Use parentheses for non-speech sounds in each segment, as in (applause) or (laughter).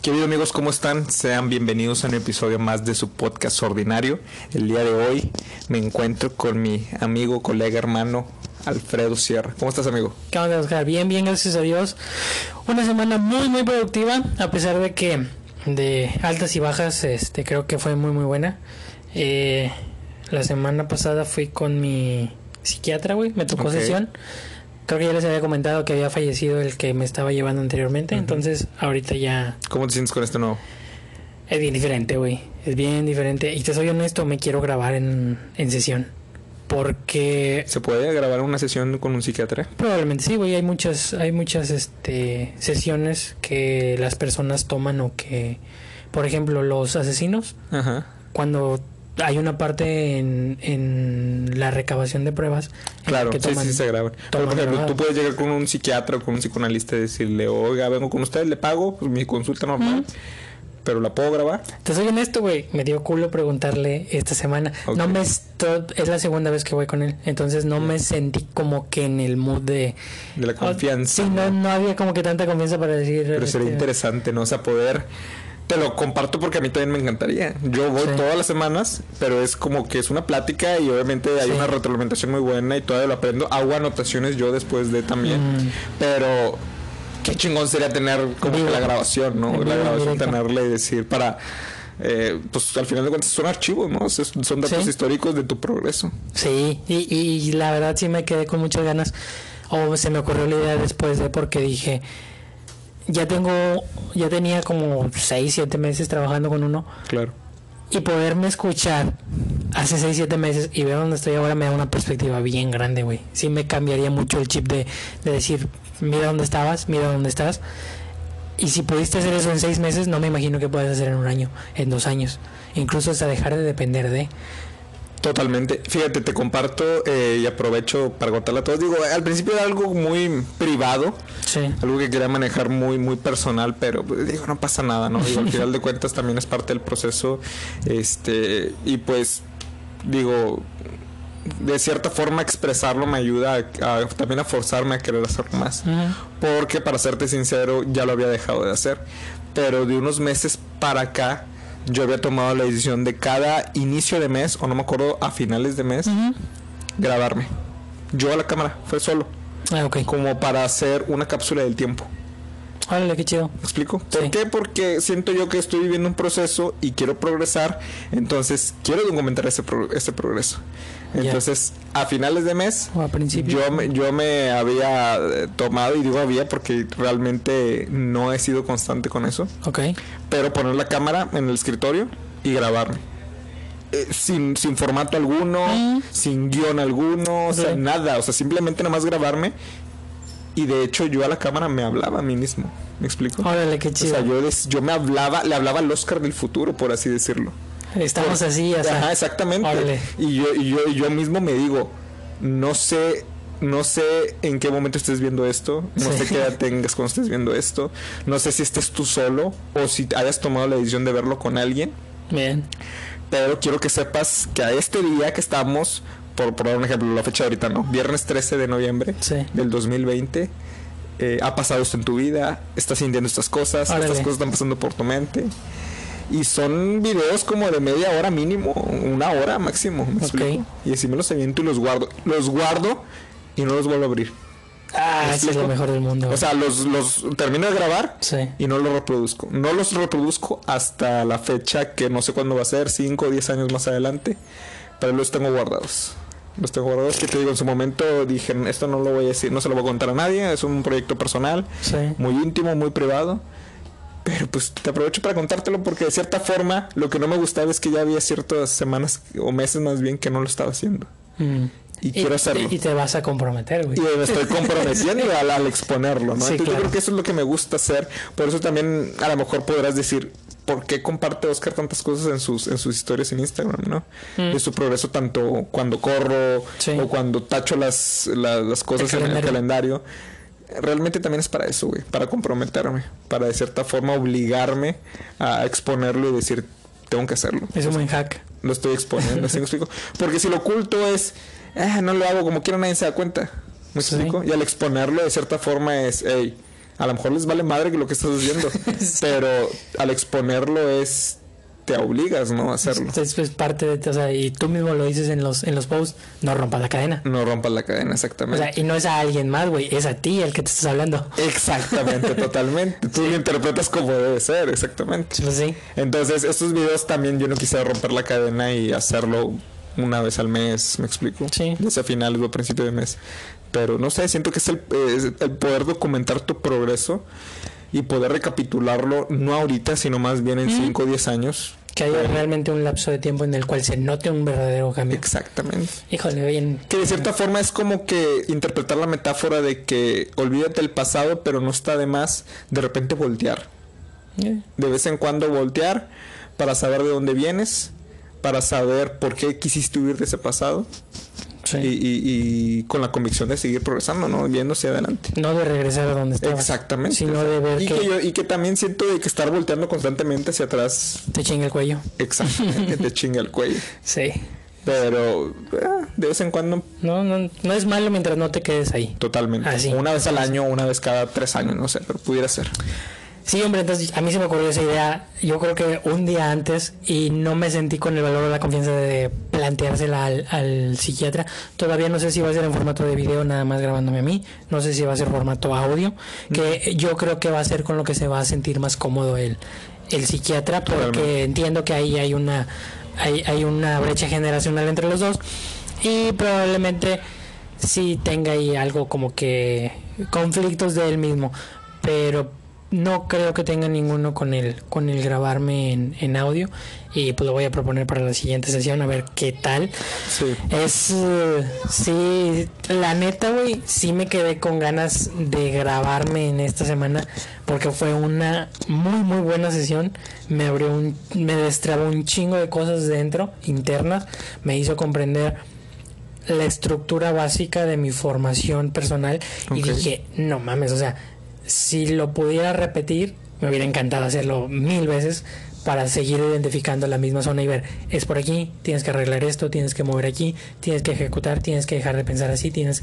Queridos amigos, ¿cómo están? Sean bienvenidos a un episodio más de su podcast ordinario. El día de hoy me encuentro con mi amigo, colega, hermano Alfredo Sierra. ¿Cómo estás, amigo? ¿Qué onda, Oscar? Bien, bien, gracias a Dios. Una semana muy, muy productiva, a pesar de que de altas y bajas, este, creo que fue muy, muy buena. Eh, la semana pasada fui con mi psiquiatra, güey, me tocó sesión. Creo que ya les había comentado que había fallecido el que me estaba llevando anteriormente, entonces ahorita ya ¿Cómo te sientes con este nuevo? es bien diferente, güey. Es bien diferente. Y te soy honesto, me quiero grabar en, en sesión. Porque ¿Se puede grabar una sesión con un psiquiatra? Probablemente sí, güey. Hay muchas, hay muchas este, sesiones que las personas toman o que, por ejemplo, los asesinos, Ajá. cuando hay una parte en, en la recabación de pruebas Claro, que sí, toman- sí, se graban. Pero, por ejemplo, tú puedes llegar con un psiquiatra o con un psicoanalista y decirle, oiga, vengo con usted, le pago pues, mi consulta normal, pero la puedo grabar. Te soy honesto, güey. Me dio culo preguntarle esta semana. No me esto- es la segunda vez que voy con él, entonces no me sentí como que en el mood de De la confianza. Sí, no, no había como que tanta confianza para decir. Pero sería este, interesante, ¿no? O sea, poder... Te lo comparto porque a mí también me encantaría. Yo voy Sí. todas las semanas, pero es como que es una plática y obviamente hay Sí. una retroalimentación muy buena y todavía lo aprendo. Hago anotaciones yo después de también. Mm. Pero qué chingón sería tener como que la grabación, ¿no? La grabación, tenerla y decir para... eh, pues al final de cuentas son archivos, ¿no? Son datos Sí. históricos de tu progreso. Sí, y, y la verdad sí me quedé con muchas ganas. O se me ocurrió la idea después de porque dije, ya tengo, ya tenía como 6, 7 meses trabajando con uno. Claro. Y poderme escuchar hace 6, 7 meses y ver dónde estoy ahora me da una perspectiva bien grande, güey. Sí me cambiaría mucho el chip de, de decir, mira dónde estabas, mira dónde estás. Y si pudiste hacer eso en 6 meses, no me imagino que puedes hacer en un año, en dos años. Incluso hasta dejar de depender de... Totalmente. Fíjate, te comparto eh, y aprovecho para contarle a todos. Digo, al principio era algo muy privado, Sí. algo que quería manejar muy, muy personal, pero pues, digo, no pasa nada, ¿no? Digo, al (laughs) final de cuentas también es parte del proceso. Este, y pues, digo, de cierta forma expresarlo me ayuda a- a- también a forzarme a querer hacerlo más. Porque para serte sincero, ya lo había dejado de hacer. Pero de unos meses para acá, yo había tomado la decisión de cada inicio de mes, o no me acuerdo, a finales de mes, grabarme. Yo a la cámara, fue solo. Ah, ok. Como para hacer una cápsula del tiempo. Órale, qué chido. ¿Me explico? ¿Por Sí. qué? Porque siento yo que estoy viviendo un proceso y quiero progresar, entonces quiero documentar ese, pro- ese progreso. Entonces, a finales de mes, O a principio. yo me, yo me había eh, tomado, y digo había porque realmente no he sido constante con eso, Ok. pero poner la cámara en el escritorio y grabarme. Eh, sin, sin formato alguno, Mm. sin guion alguno, o sea, nada, o sea, simplemente nada más grabarme. Y de hecho yo a la cámara me hablaba a mí mismo, ¿me explico? Órale, qué O chido. sea, yo, yo me hablaba, le hablaba al Oscar del futuro, por así decirlo. Estamos así. Ajá, exactamente. Órale. Y yo, y yo, y yo mismo me digo, no sé, no sé en qué momento estés viendo esto, no Sí. sé qué edad tengas cuando estés viendo esto, no sé si estés tú solo o si hayas tomado la decisión de verlo con alguien, Bien. pero quiero que sepas que a este día que estamos, por, por dar un ejemplo, la fecha de ahorita, ¿no? Viernes 13 de noviembre Sí. del 2020. eh, ha pasado esto en tu vida, estás sintiendo estas cosas, Órale. estas cosas están pasando por tu mente. Y son videos como de media hora mínimo, una hora máximo, ¿me Ok. explico? Y así me los aviento y los guardo. Los guardo y no los vuelvo a abrir. Ah, ¿Me eso es lo mejor del mundo. O sea, los, los termino de grabar sí. y no los reproduzco. No los reproduzco hasta la fecha que no sé cuándo va a ser, 5 o 10 años más adelante, pero los tengo guardados. Los tengo guardados que te digo, en su momento dije, esto no lo voy a decir, no se lo voy a contar a nadie, es un proyecto personal, Sí. muy íntimo, muy privado. Pero pues te aprovecho para contártelo porque de cierta forma lo que no me gustaba es que ya había ciertas semanas o meses más bien que no lo estaba haciendo. Mm. Y quiero hacerlo. Y te vas a comprometer, güey. Y me estoy comprometiendo (laughs) al, al exponerlo, ¿no? Sí, Entonces claro. yo creo que eso es lo que me gusta hacer. Por eso también a lo mejor podrás decir, ¿por qué comparte Oscar tantas cosas en sus, en sus historias en Instagram, no? Mm. De su progreso tanto cuando corro Sí. o cuando tacho las, la- las cosas en el calendario. Realmente también es para eso, güey, para comprometerme, para de cierta forma obligarme a exponerlo y decir, tengo que hacerlo. Es un buen hack. lo estoy exponiendo, ¿sí me explico? Porque si lo oculto es, ah, no lo hago como quiera, nadie se da cuenta. ¿Me Sí. explico? Y al exponerlo de cierta forma es, hey, a lo mejor les vale madre que lo que estás haciendo, (laughs) pero al exponerlo es, te obligas, ¿no? A hacerlo. Entonces, es parte de, o sea, y tú mismo lo dices en los, en los posts, no rompas la cadena. No rompas la cadena, O exactamente. sea, y no es a alguien más, güey, es a ti el que te estás hablando. Exactamente, (laughs) totalmente. Tú lo interpretas como debe ser, exactamente. Pues sí. Entonces, estos videos también yo no quisiera romper la cadena y hacerlo una vez al mes, ¿me explico? Sí. A finales o a principio de mes. Pero no sé, siento que es el, es el poder documentar tu progreso y poder recapitularlo, no ahorita, sino más bien en 5 o 10 años. Que haya realmente un lapso de tiempo en el cual se note un verdadero cambio. Exactamente. Híjole, bien. Que de cierta forma es como que interpretar la metáfora de que olvídate el pasado, pero no está de más de repente voltear. Eh, de vez en cuando voltear para saber de dónde vienes, para saber por qué quisiste huir de ese pasado sí. y, y- y con la convicción de seguir progresando, ¿no? Viendo hacia adelante. No de regresar a donde estabas. Exactamente. Sino de ver y que, que yo- y que también siento de que estar volteando constantemente hacia atrás, te chinga el cuello. exactamente, te (laughs) chinga el cuello. Sí. Pero eh, de vez en cuando, No, no, no es malo mientras no te quedes ahí. totalmente. Ah, sí. Una vez al año, una vez cada tres años, no sé, pero pudiera ser. Sí, hombre, entonces a mí se me ocurrió esa idea, yo creo que un día antes y no me sentí con el valor o la confianza de planteársela al, al psiquiatra. Todavía no sé si va a ser en formato de video, nada más grabándome a mí. No sé si va a ser formato audio, que yo creo que va a ser con lo que se va a sentir más cómodo el, el psiquiatra, porque Totalmente. entiendo que ahí hay una, hay, hay una brecha generacional entre los dos y probablemente sí tenga ahí algo como que conflictos de él mismo, pero no creo que tenga ninguno con el con el grabarme en, en audio y pues lo voy a proponer para la siguiente sesión a ver qué tal. Sí. Es eh, sí, la neta, güey, sí me quedé con ganas de grabarme en esta semana porque fue una muy muy buena sesión. Me abrió un me destrabó un chingo de cosas dentro internas, me hizo comprender la estructura básica de mi formación personal y dije, no mames, o sea, si lo pudiera repetir, me hubiera encantado hacerlo mil veces para seguir identificando la misma zona y ver, es por aquí, tienes que arreglar esto, tienes que mover aquí, tienes que ejecutar, tienes que dejar de pensar así, tienes...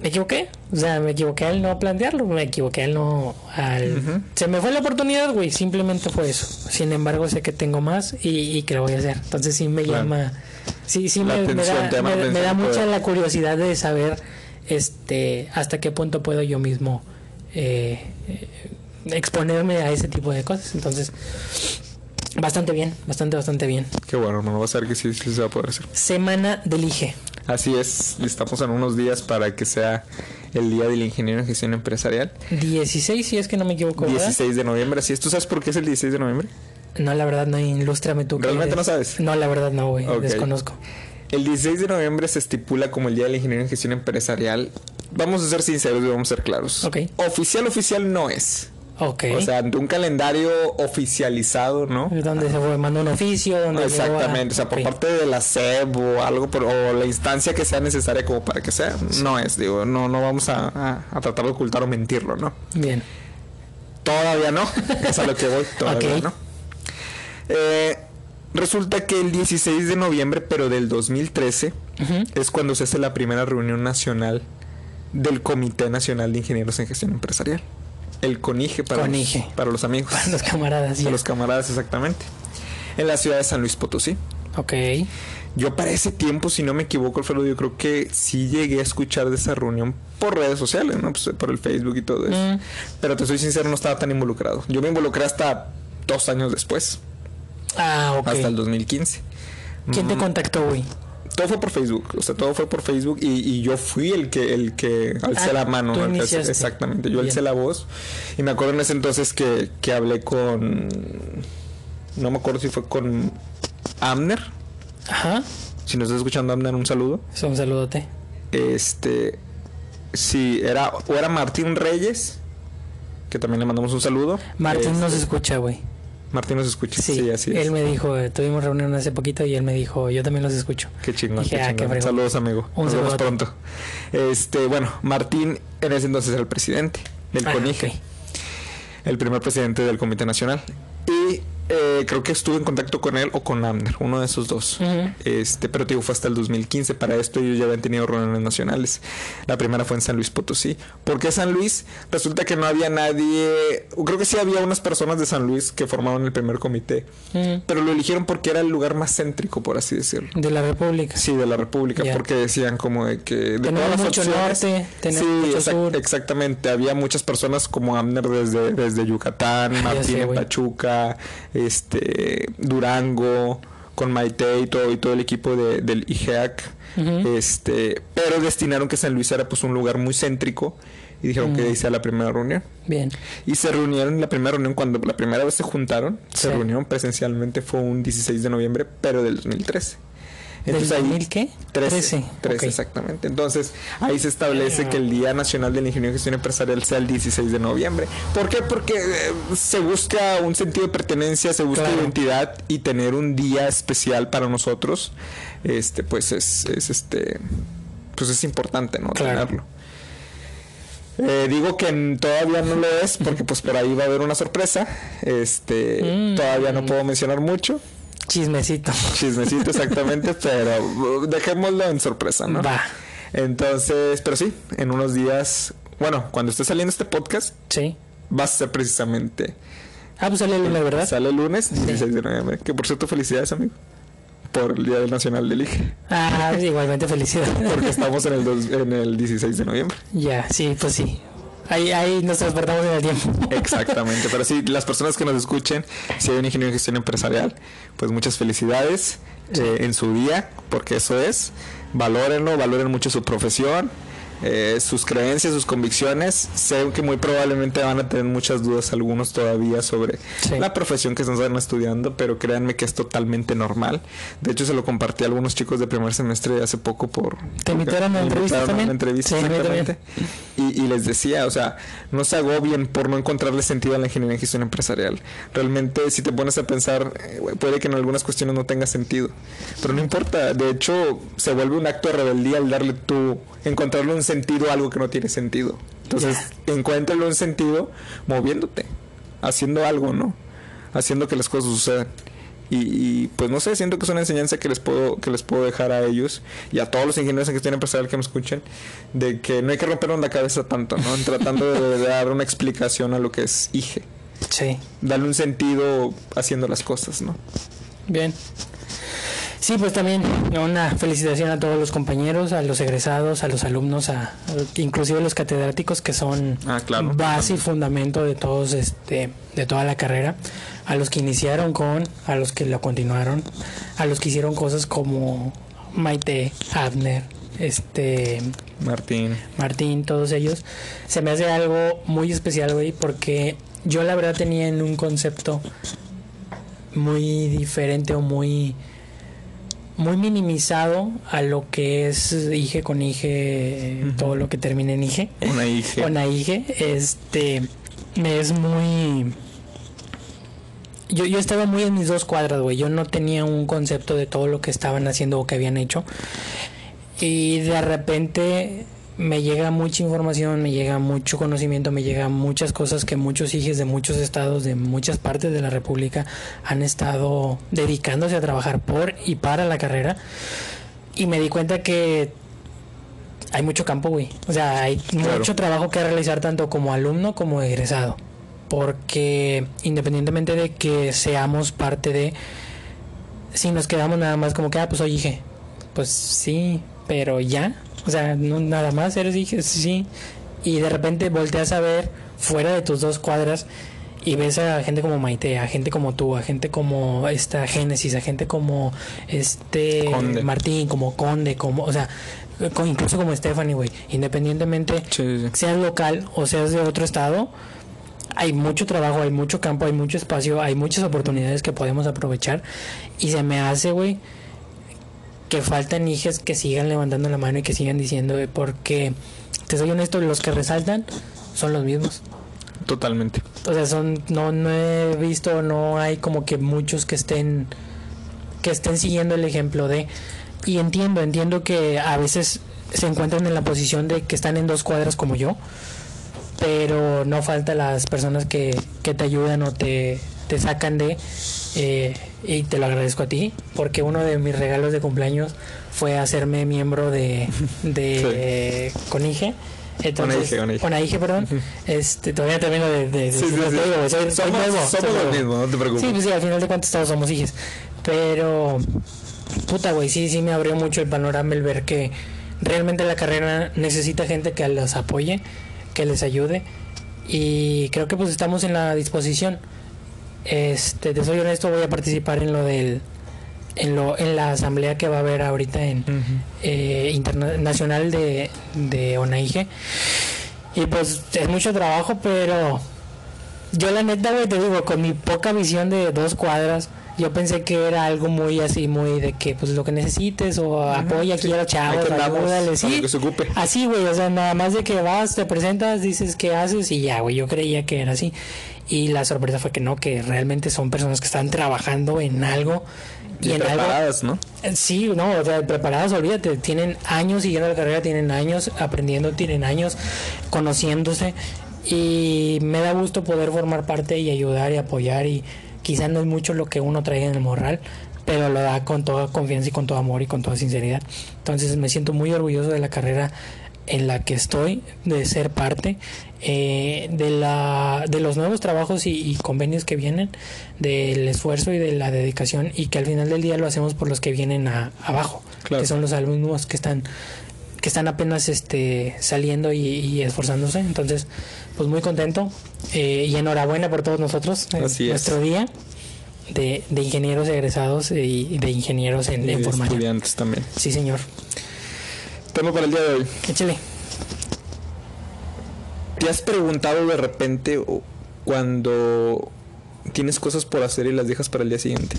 Me equivoqué, o sea, me equivoqué al no plantearlo, me equivoqué al no... Al... Se me fue la oportunidad, güey, simplemente fue eso. Sin embargo, sé que tengo más y, y que lo voy a hacer. Entonces sí me Claro. llama... Sí, sí me, da, me- me mucha la curiosidad de saber este hasta qué punto puedo yo mismo eh, eh, exponerme a ese tipo de cosas. Entonces, bastante bien, bastante, bastante bien. Qué bueno, hermano. Va a ser que sí, sí se va a poder hacer. Semana del IGE. Así es, estamos en unos días para que sea el día del ingeniero en gestión empresarial. 16, si es que no me equivoco. ¿verdad? 16 de noviembre, así es. ¿Tú sabes por qué es el 16 de noviembre? No, la verdad, no, ilústrame tú. ¿Realmente no sabes? No, la verdad, no, güey. Desconozco. El 16 de noviembre se estipula como el día del ingeniero en gestión empresarial. Vamos a ser sinceros y vamos a ser claros. Ok. Oficial, oficial no es. Ok. O sea, ante un calendario oficializado, ¿no? donde se fue, mandó un oficio, donde a- Exactamente, o sea, por parte de la SEB o algo, por- o la instancia que sea necesaria como para que sea, no es, digo, no, no vamos a, a- a tratar de ocultar o mentirlo, ¿no? Bien. Todavía no, es a lo que voy, (laughs) todavía Ok. no. Eh, resulta que el 16 de noviembre, pero del 2013, Ujú. es cuando se hace la primera reunión nacional del Comité Nacional de Ingenieros en Gestión Empresarial. El CONIGE para, CONIGE. Los, para los amigos, Para los camaradas, para los camaradas exactamente. En la ciudad de San Luis Potosí. Ok. Yo para ese tiempo, si no me equivoco, Alfredo, yo creo que sí llegué a escuchar de esa reunión por redes sociales, ¿no? Pues, por el Facebook y todo eso. Mm. Pero te soy sincero, no estaba tan involucrado. Yo me involucré hasta dos años después, Ah, ok. hasta el 2015. ¿Quién te Mm, contactó, güey? Todo fue por Facebook, o sea, todo fue por Facebook y, y yo fui el que el que alcé Ah, la mano, tú exactamente, yo Bien. alcé la voz y me acuerdo en ese entonces que, que hablé con, no me acuerdo si fue con Amner, Ajá. si nos estás escuchando Amner, un saludo. Es un saludote. Este, sí, era, o era Martín Reyes, que también le mandamos un saludo. Martín Este, nos escucha, güey. Martín nos escucha, sí, Sí, así es. él me dijo, eh, tuvimos reunión hace poquito y él me dijo, yo también los escucho. Qué chingón, Dije, qué ah, chingón. Saludos, amigo. Un Nos vemos saludote. pronto. Este, bueno, Martín en ese entonces era el presidente del Ah, CONIGE, el primer presidente del Comité Nacional. Y eh, creo que estuve en contacto con él o con Amner, uno de esos dos. Este, pero te digo, fue hasta el 2015. Para esto ellos ya habían tenido reuniones nacionales. La primera fue en San Luis Potosí. ¿Por qué San Luis? Resulta que no había nadie. Creo que sí había unas personas de San Luis que formaban el primer comité. Pero lo eligieron porque era el lugar más céntrico, por así decirlo. De la República. Sí, de la República, porque decían como de que de Tenemos todas las mucho opciones, norte, tenemos sí, mucho exact- sur. exactamente. Había muchas personas como Amner desde, desde Yucatán, Ya Martín en. Pachuca, este Durango, con Maite y todo, y todo el equipo de- del IGEAC. Este, pero destinaron que San Luis era pues un lugar muy céntrico y dijeron que Mm. ahí sea la primera reunión. Bien. Y se reunieron en la primera reunión, cuando la primera vez se juntaron, se reunieron presencialmente, fue un 16 de noviembre, pero del 2013. ¿Del 2000 qué? 13. 13, ok. exactamente. Entonces, ahí se establece que el Día Nacional del Ingenio y Gestión Empresarial sea el 16 de noviembre. ¿Por qué? Porque eh, se busca un sentido de pertenencia, se busca Claro. identidad y tener un día especial para nosotros, este, pues es, es este, pues es importante, ¿no? Claro. Tenerlo. Eh, digo que todavía no lo es porque pues por ahí va a haber una sorpresa. Este, Mm. todavía no puedo mencionar mucho. Chismecito. Chismecito exactamente, (laughs) pero uh, dejémoslo en sorpresa, ¿no? Va. Entonces, pero sí, en unos días, bueno, cuando esté saliendo este podcast, Sí. va a ser precisamente. Ah, pues sale el lunes, ¿verdad? Sale el lunes 16 de noviembre. Que por cierto, felicidades, amigo. Por el Día Nacional del IGE. Ah, (laughs) igualmente felicidades. Porque estamos en el, dos- en el 16 de noviembre. Ya, sí, pues sí. Ahí, ahí nos transportamos en el tiempo. Exactamente, pero sí, las personas que nos escuchen, si hay un ingeniero en gestión empresarial, pues muchas felicidades eh, en su día, porque eso es. Valórenlo, valoren mucho su profesión, eh, sus creencias, sus convicciones. Sé que muy probablemente van a tener muchas dudas algunos todavía sobre Sí. la profesión que están estudiando, pero créanme que es totalmente normal. De hecho, se lo compartí a algunos chicos de primer semestre hace poco por... ¿Te invitaron a entrevista también? una entrevista, Sí, mí exactamente. Y, y les decía, o sea, no se agobien por no encontrarle sentido a la ingeniería en gestión empresarial. Realmente, si te pones a pensar, eh, puede que en algunas cuestiones no tenga sentido. Pero no importa. De hecho, se vuelve un acto de rebeldía al darle tú, encontrarle un sentido algo que no tiene sentido. Entonces, encuéntrale un sentido moviéndote, haciendo algo, ¿no? Haciendo que las cosas sucedan. Y, y, pues no sé, siento que es una enseñanza que les puedo que les puedo dejar a ellos y a todos los ingenieros en gestión empresarial que me escuchen de que no hay que romper la cabeza tanto, ¿no? En tratando de, de dar una explicación a lo que es IGE, Sí, darle un sentido haciendo las cosas, ¿no? bien. Sí, pues también una felicitación a todos los compañeros, a los egresados, a los alumnos, a, inclusive a los catedráticos que son Ah, claro. base y fundamento de todos este de toda la carrera, a los que iniciaron con, a los que lo continuaron, a los que hicieron cosas como Maite, Abner, este Martín. Martín, todos ellos, se me hace algo muy especial, güey, porque yo la verdad tenía en un concepto muy diferente o muy muy minimizado a lo que es IGE con IGE, Ujú. todo lo que termina en IGE. Una IGE. Con AIGE, este me es muy yo, yo estaba muy en mis dos cuadras, güey. Yo no tenía un concepto de todo lo que estaban haciendo o que habían hecho. Y de repente me llega mucha información, me llega mucho conocimiento, me llega muchas cosas que muchos hijos de muchos estados, de muchas partes de la República han estado dedicándose a trabajar por y para la carrera. Y me di cuenta que hay mucho campo, güey. O sea, hay Claro. mucho trabajo que realizar tanto como alumno como egresado. Porque independientemente de que seamos parte de... Si nos quedamos nada más como que, ah, pues soy hija. Pues sí, pero ya. O sea, no nada más eres hija, sí. Y de repente volteas a ver fuera de tus dos cuadras y ves a gente como Maite, a gente como tú, a gente como esta Génesis, a gente como este Conde. Martín, como Conde, como, o sea, con- incluso como Stephanie, güey. Independientemente Sí, sí, sí. seas local o seas de otro estado, hay mucho trabajo, hay mucho campo, hay mucho espacio, hay muchas oportunidades que podemos aprovechar. Y se me hace, güey, que faltan hijas que sigan levantando la mano y que sigan diciendo, porque, te soy honesto, los que resaltan son los mismos. Totalmente. O sea, son, no, no he visto, no hay como que muchos que estén, que estén siguiendo el ejemplo de, y entiendo, entiendo que a veces se encuentran en la posición de que están en dos cuadras como yo, pero no falta las personas que, que te ayudan o te, te sacan de Eh, y te lo agradezco a ti, porque uno de mis regalos de cumpleaños fue hacerme miembro de, de (laughs) Conige. Entonces, Onaige, Onaige. Onaige, perdón. (laughs) Este, todavía termino de, de, de Sí, sí, sí. soy- Somos, nuevo, somos lo mismo, no te preocupes. Sí, pues sí, al final de cuentas todos somos hijos. Pero, puta, güey, sí, sí me abrió mucho el panorama el ver que realmente la carrera necesita gente que los apoye, que les ayude. Y creo que pues estamos en la disposición. Este, te soy honesto, voy a participar en lo del en lo en la asamblea que va a haber ahorita en Ujú. eh, internacional de, de Onaige. Y pues es mucho trabajo, pero yo la neta, güey, te digo, con mi poca visión de dos cuadras, yo pensé que era algo muy así, muy de que pues lo que necesites o apoya aquí sí. a los chavos, ayúdale, sí. que se ocupe. Así, güey, o sea, nada más de que vas, te presentas, dices qué haces y ya, güey, yo creía que era así. Y la sorpresa fue que no, que realmente son personas que están trabajando en algo y, Y en algo preparadas, ¿no? Sí, no, o sea, preparados, olvídate, tienen años siguiendo la carrera, tienen años aprendiendo, tienen años conociéndose y me da gusto poder formar parte y ayudar y apoyar y quizás no es mucho lo que uno trae en el morral, pero lo da con toda confianza y con todo amor y con toda sinceridad. Entonces me siento muy orgulloso de la carrera en la que estoy, de ser parte, eh, de, la, de los nuevos trabajos y, y convenios que vienen, del esfuerzo y de la dedicación y que al final del día lo hacemos por los que vienen a- abajo, Claro. que son los alumnos que están que están apenas este saliendo y, y esforzándose entonces pues muy contento eh, y enhorabuena por todos nosotros es. nuestro día de, de ingenieros egresados y de ingenieros en, Y en de formación estudiantes también. sí señor Tema para el día de hoy. échale ¿Te has preguntado de repente cuando tienes cosas por hacer y las dejas para el día siguiente?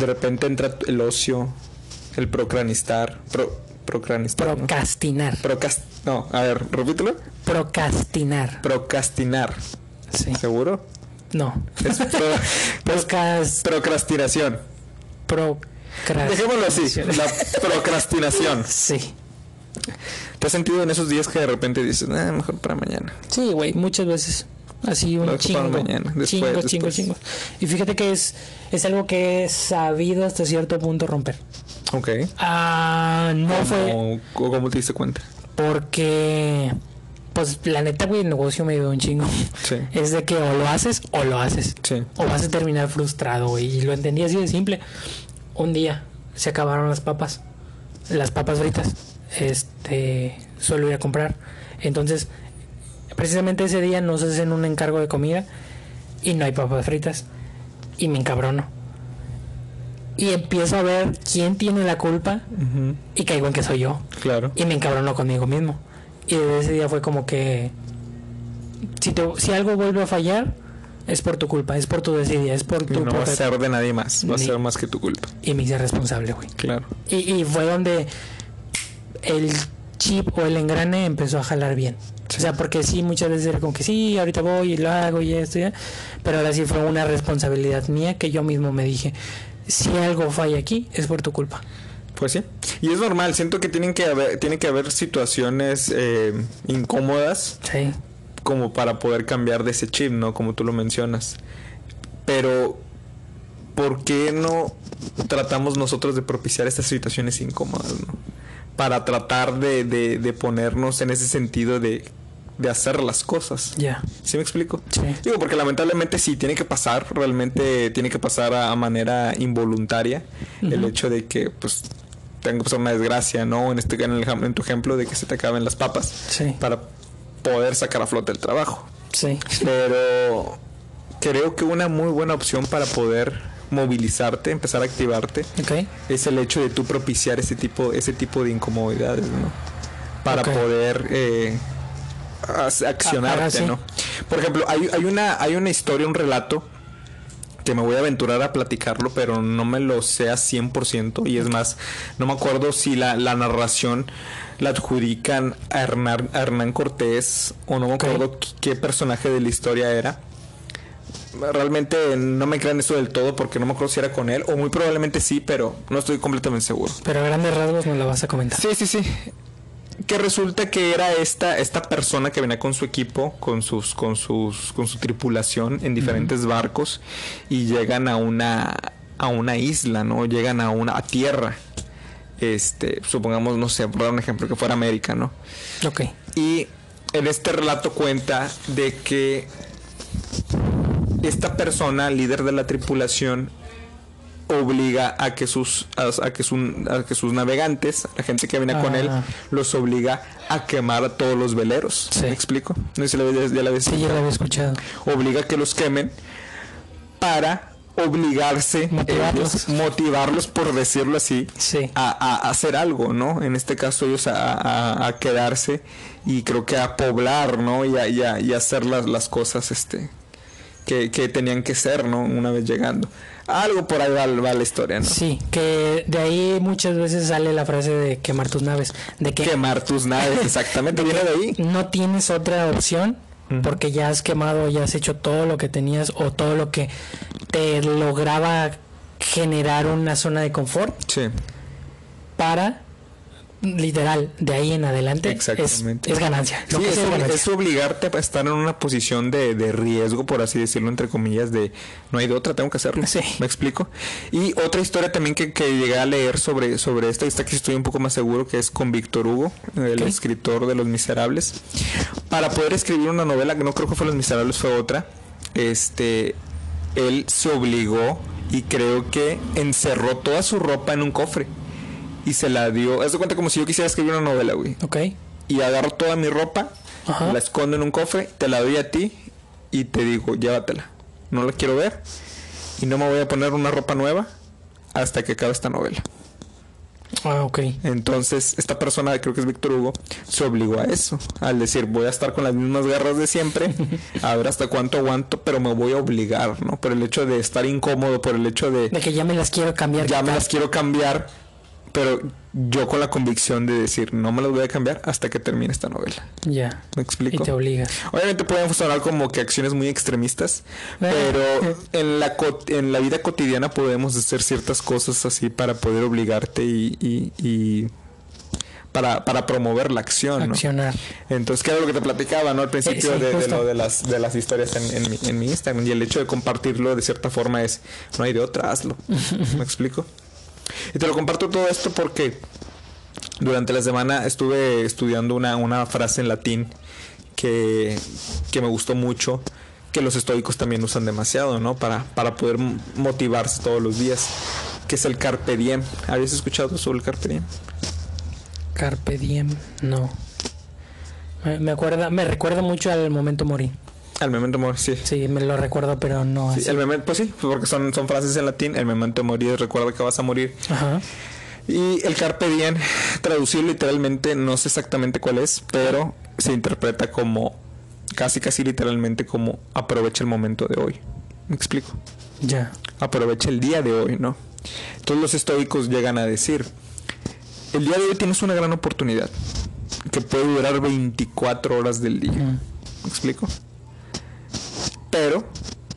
De repente entra el ocio, el procranistar, pro, procranistar, ¿no? procrastinar Procast- no, a ver, repítelo. procrastinar Procrastinar. sí ¿Seguro? no Es pro- (laughs) Procras, procrastinación. procras- Dejémoslo así, la procrastinación. sí ¿Te has sentido en esos días que de repente dices, ah, mejor para mañana? Sí, güey, muchas veces. Así un chingo. mañana, después, chingo, chingo, después. chingo. Y fíjate que es, es algo que he sabido hasta cierto punto romper. Ok. Ah, no fue ¿Cómo, ¿Cómo te diste cuenta? porque, pues la neta, güey, el negocio me dio un chingo. Sí. (laughs) Es de que o lo haces o lo haces. Sí. O vas a terminar frustrado, güey. Y lo entendí así de simple. Un día se acabaron las papas. Las papas fritas. Este, suelo ir a comprar. Entonces, precisamente ese día nos hacen un encargo de comida y no hay papas fritas. Y me encabrono. Y empiezo a ver quién tiene la culpa y caigo en que soy yo. Claro. Y me encabronó conmigo mismo. Y desde ese día fue como que si, te- si algo vuelve a fallar, es por tu culpa, es por tu desidia, es por Y tu no va a ser de nadie más, va a ser más que tu culpa. Y me hice responsable, güey. Claro. Y, y fue donde el chip o el engrane empezó a jalar bien. O sea, porque sí, muchas veces era como que sí, ahorita voy y lo hago y esto y ya. Pero ahora sí fue una responsabilidad mía que yo mismo me dije, si algo falla aquí, es por tu culpa. Pues sí. Y es normal, siento que tienen que haber, tiene que haber situaciones eh, incómodas Sí. como para poder cambiar de ese chip, ¿no? Como tú lo mencionas. Pero, ¿por qué no tratamos nosotros de propiciar estas situaciones incómodas, ¿no? Para tratar de, de- de ponernos en ese sentido de, de hacer las cosas. Ya. ¿Sí me explico? Sí. Digo, porque lamentablemente sí tiene que pasar, realmente tiene que pasar a, a manera involuntaria el hecho de que, pues, tenga que pasar una desgracia, ¿no? En, este, en, el en tu ejemplo de que se te acaben las papas Sí. para poder sacar a flote el trabajo. Sí. Pero creo que una muy buena opción para poder movilizarte, empezar a activarte, Ok. es el hecho de tú propiciar ese tipo, ese tipo de incomodidades, ¿no? Para poder eh, accionarte, sí. ¿no? Por ejemplo, hay, hay una, hay una historia, un relato que me voy a aventurar a platicarlo, pero no me lo sé a 100%. Y es más, no me acuerdo si la, la narración la adjudican a Hernán, a Hernán Cortés o no me acuerdo qué- qué personaje de la historia era. Realmente no me crean eso del todo porque no me acuerdo si era con él o muy probablemente sí, pero no estoy completamente seguro. Pero a grandes rasgos no la vas a comentar. Sí, sí, sí. Que resulta que era esta, esta persona que venía con su equipo, con sus, con sus, con su tripulación en diferentes barcos y llegan a una, a una isla, ¿no? Llegan a una a tierra. Este, supongamos, no sé, por dar un ejemplo, que fuera América, ¿no? Ok. Y en este relato cuenta de que esta persona, líder de la tripulación, obliga a que sus a, que, a que sus navegantes, la gente que viene con él, Ah. los obliga a quemar a todos los veleros. Sí. ¿Me explico? No sé si la ya la habías Sí, ya lo había escuchado. obliga a que los quemen para obligarse Motivarlos. ellos, motivarlos por decirlo así Sí. a, a hacer algo no en este caso ellos a, a- a quedarse y creo que a poblar no y a, y hacer las, las cosas este que, que tenían que ser no una vez llegando algo por ahí va, va la historia no Sí, que de ahí muchas veces sale la frase de quemar tus naves, de que quemar tus naves (laughs) exactamente viene de ahí no tienes otra opción porque ya has quemado, ya has hecho todo lo que tenías o todo lo que te lograba generar una zona de confort sí. para literal de ahí en adelante es, Exactamente. es ganancia. Sí, es, es ganancia. es obligarte a estar en una posición de, de riesgo, por así decirlo, entre comillas, de no hay de otra, tengo que hacerlo. Sí. ¿Me explico? Y otra historia también que, que llegué a leer sobre, sobre esta, esta que estoy un poco más seguro, que es con Víctor Hugo, el escritor de Los Miserables. Para poder escribir una novela, que no creo que fue Los Miserables, fue otra, este, él se obligó y creo que encerró toda su ropa en un cofre. Y se la dio. Haz de cuenta como si yo quisiera escribir una novela, güey Ok. y agarro toda mi ropa, Ajá. la escondo en un cofre, te la doy a ti y te digo, llévatela. No la quiero ver y no me voy a poner una ropa nueva hasta que acabe esta novela. Ah, ok. Entonces, esta persona, creo que es Víctor Hugo, se obligó a eso, al decir, voy a estar con las mismas garras de siempre, (laughs) a ver hasta cuánto aguanto, pero me voy a obligar, ¿no? Por el hecho de estar incómodo, por el hecho de De que ya me las quiero cambiar. ya me las quiero cambiar, pero yo con la convicción de decir, no me las voy a cambiar hasta que termine esta novela. Ya. ¿Me Y explico? te obligas. Obviamente pueden sonar como que acciones muy extremistas, Eh. pero en la en la vida cotidiana podemos hacer ciertas cosas así para poder obligarte y, y- y para, para promover la acción, ¿no? Accionar. Entonces, que era lo que te platicaba, ¿no? Al principio Eh, sí, de, de lo de las, de las historias en, en mi, en mi Instagram. Y el hecho de compartirlo de cierta forma es, no hay de otra, hazlo. (laughs) ¿Me explico? Y te lo comparto todo esto porque durante la semana estuve estudiando una, una frase en latín que, que me gustó mucho, que los estoicos también usan demasiado, ¿no? Para, para poder motivarse todos los días, que es el carpe diem. ¿Habías escuchado sobre el carpe diem? Carpe diem. No. Me, me me recuerda mucho al momento morir. Al memento mori, sí. Sí, me lo recuerdo, pero no Sí, así. el memento, pues sí, porque son, son frases en latín. El memento mori recuerda que vas a morir. Ajá. Y el carpe diem, traducido literalmente, no sé exactamente cuál es, pero se interpreta como, casi casi literalmente como aprovecha el momento de hoy. ¿Me explico? Ya. Aprovecha el día de hoy, ¿no? Todos los estoicos llegan a decir, el día de hoy tienes una gran oportunidad que puede durar 24 horas del día. Mm. ¿Me explico? Pero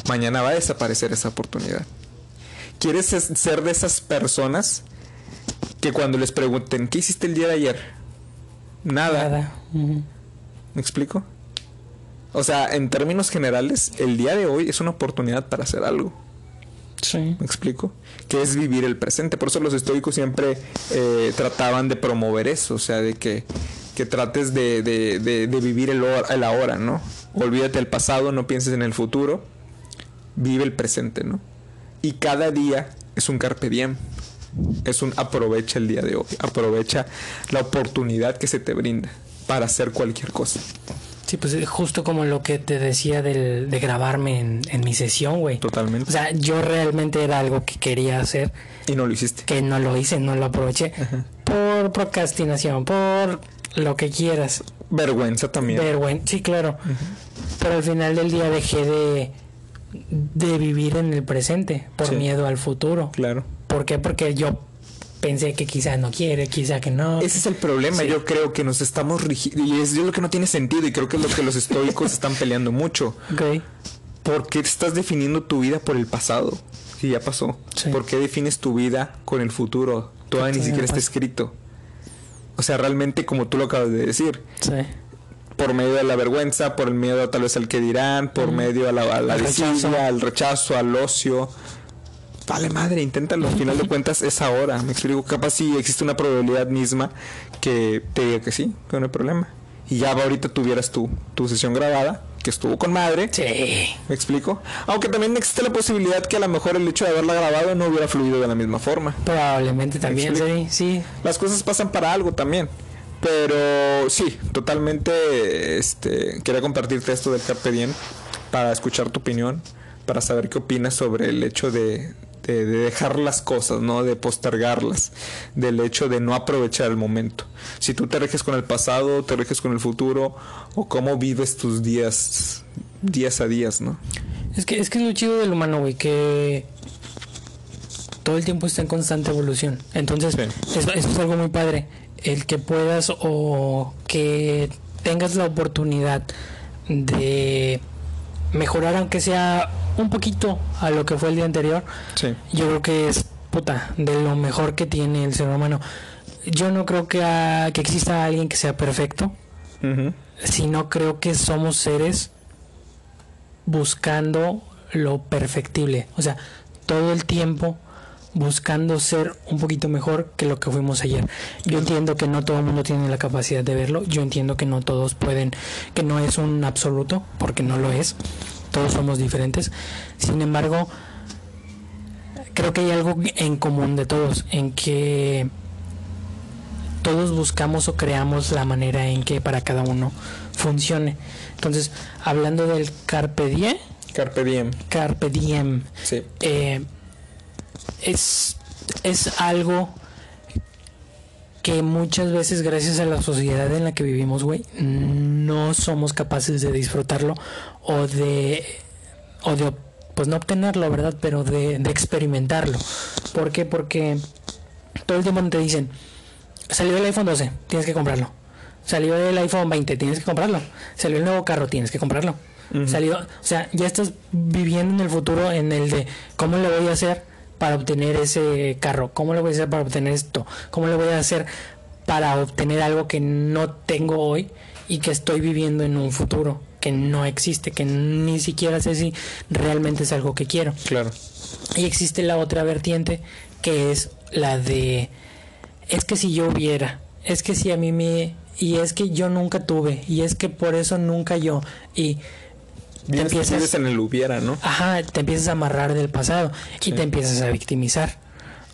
mañana va a desaparecer esa oportunidad. ¿Quieres es- ser de esas personas que cuando les pregunten, ¿qué hiciste el día de ayer? Nada. Nada. ¿Me explico? O sea, en términos generales, el día de hoy es una oportunidad para hacer algo. Sí. ¿Me explico? Que es vivir el presente. Por eso los estoicos siempre eh, trataban de promover eso. O sea, de que, que trates de, de- de- de vivir el, hor- el ahora, ¿no? Olvídate del pasado, no pienses en el futuro. Vive el presente, ¿no? Y cada día es un carpe diem. Es un aprovecha el día de hoy. Aprovecha la oportunidad que se te brinda para hacer cualquier cosa. Sí, pues eh, justo como lo que te decía del, de grabarme en, en mi sesión, güey. Totalmente. O sea, yo realmente era algo que quería hacer, y no lo hiciste. que no lo hice, no lo aproveché. Por procrastinación, por lo que quieras. Vergüenza también. Vergüenza, sí, claro. Pero al final del día dejé de, de vivir en el presente por Sí. miedo al futuro. Claro. ¿Por qué? Porque yo pensé que quizá no quiere, quizá que no. Ese es el problema, Sí. yo creo que nos estamos rigiendo y es lo que no tiene sentido y creo que es lo que los estoicos (laughs) están peleando mucho. Ok. ¿Por qué estás definiendo tu vida por el pasado? Si ya pasó. Sí. ¿Por qué defines tu vida con el futuro? Todavía ni siquiera está escrito. O sea, realmente como tú lo acabas de decir, Sí. por medio de la vergüenza, por el miedo tal vez al que dirán, por medio a la, a la Al desidia, rechazo. al rechazo, al ocio. Vale madre, inténtalo. Al final de cuentas es ahora. Me explico, capaz si existe una probabilidad misma que te diga que sí, que no hay problema. Y ya ahorita tuvieras tu, tu sesión grabada, que estuvo con madre. Sí. ¿Me explico? Aunque también existe la posibilidad que a lo mejor el hecho de haberla grabado no hubiera fluido de la misma forma. Probablemente también, sí. Sí. Las cosas pasan para algo también. Pero sí, totalmente este, quería compartirte esto del Carpe Diem para escuchar tu opinión, para saber qué opinas sobre el hecho de, de- de dejar las cosas, ¿no? De postergarlas, del hecho de no aprovechar el momento. Si tú te riges con el pasado, te riges con el futuro, o cómo vives tus días, días a días, ¿no? Es que, es que es lo chido del humano, güey, que todo el tiempo está en constante evolución. Entonces, Sí. eso, eso es algo muy padre. El que puedas o que tengas la oportunidad de mejorar, aunque sea un poquito a lo que fue el día anterior, Sí. yo creo que es puta de lo mejor que tiene el ser humano. Yo no creo que, ah, que exista alguien que sea perfecto, Ujú. sino creo que somos seres buscando lo perfectible. O sea, todo el tiempo buscando ser un poquito mejor que lo que fuimos ayer. Yo entiendo que no todo el mundo tiene la capacidad de verlo. Yo entiendo que no todos pueden, que no es un absoluto, porque no lo es. Todos somos diferentes. Sin embargo, creo que hay algo en común de todos, en que todos buscamos o creamos la manera en que para cada uno funcione. Entonces, hablando del carpe diem, Carpe Diem. carpe diem, Sí. eh, es, es algo que muchas veces gracias a la sociedad en la que vivimos, güey, no somos capaces de disfrutarlo o de o de pues no obtenerlo, ¿verdad? Pero de, de experimentarlo. ¿Por qué? Porque todo el tiempo te dicen, salió el iPhone 12, tienes que comprarlo. Salió el iPhone 20, tienes que comprarlo. Salió el nuevo carro, tienes que comprarlo. Ujú. Salió, o sea, ya estás viviendo en el futuro en el de cómo le voy a hacer para obtener ese carro, cómo le voy a hacer para obtener esto, cómo le voy a hacer para obtener algo que no tengo hoy y que estoy viviendo en un futuro que no existe, que ni siquiera sé si realmente es algo que quiero. Claro. Y existe la otra vertiente que es la de es que si yo hubiera, es que si a mí me y es que yo nunca tuve y es que por eso nunca yo y te empiezas en el hubiera, ¿no? ajá, te empiezas a amarrar del pasado Sí. y te empiezas a victimizar.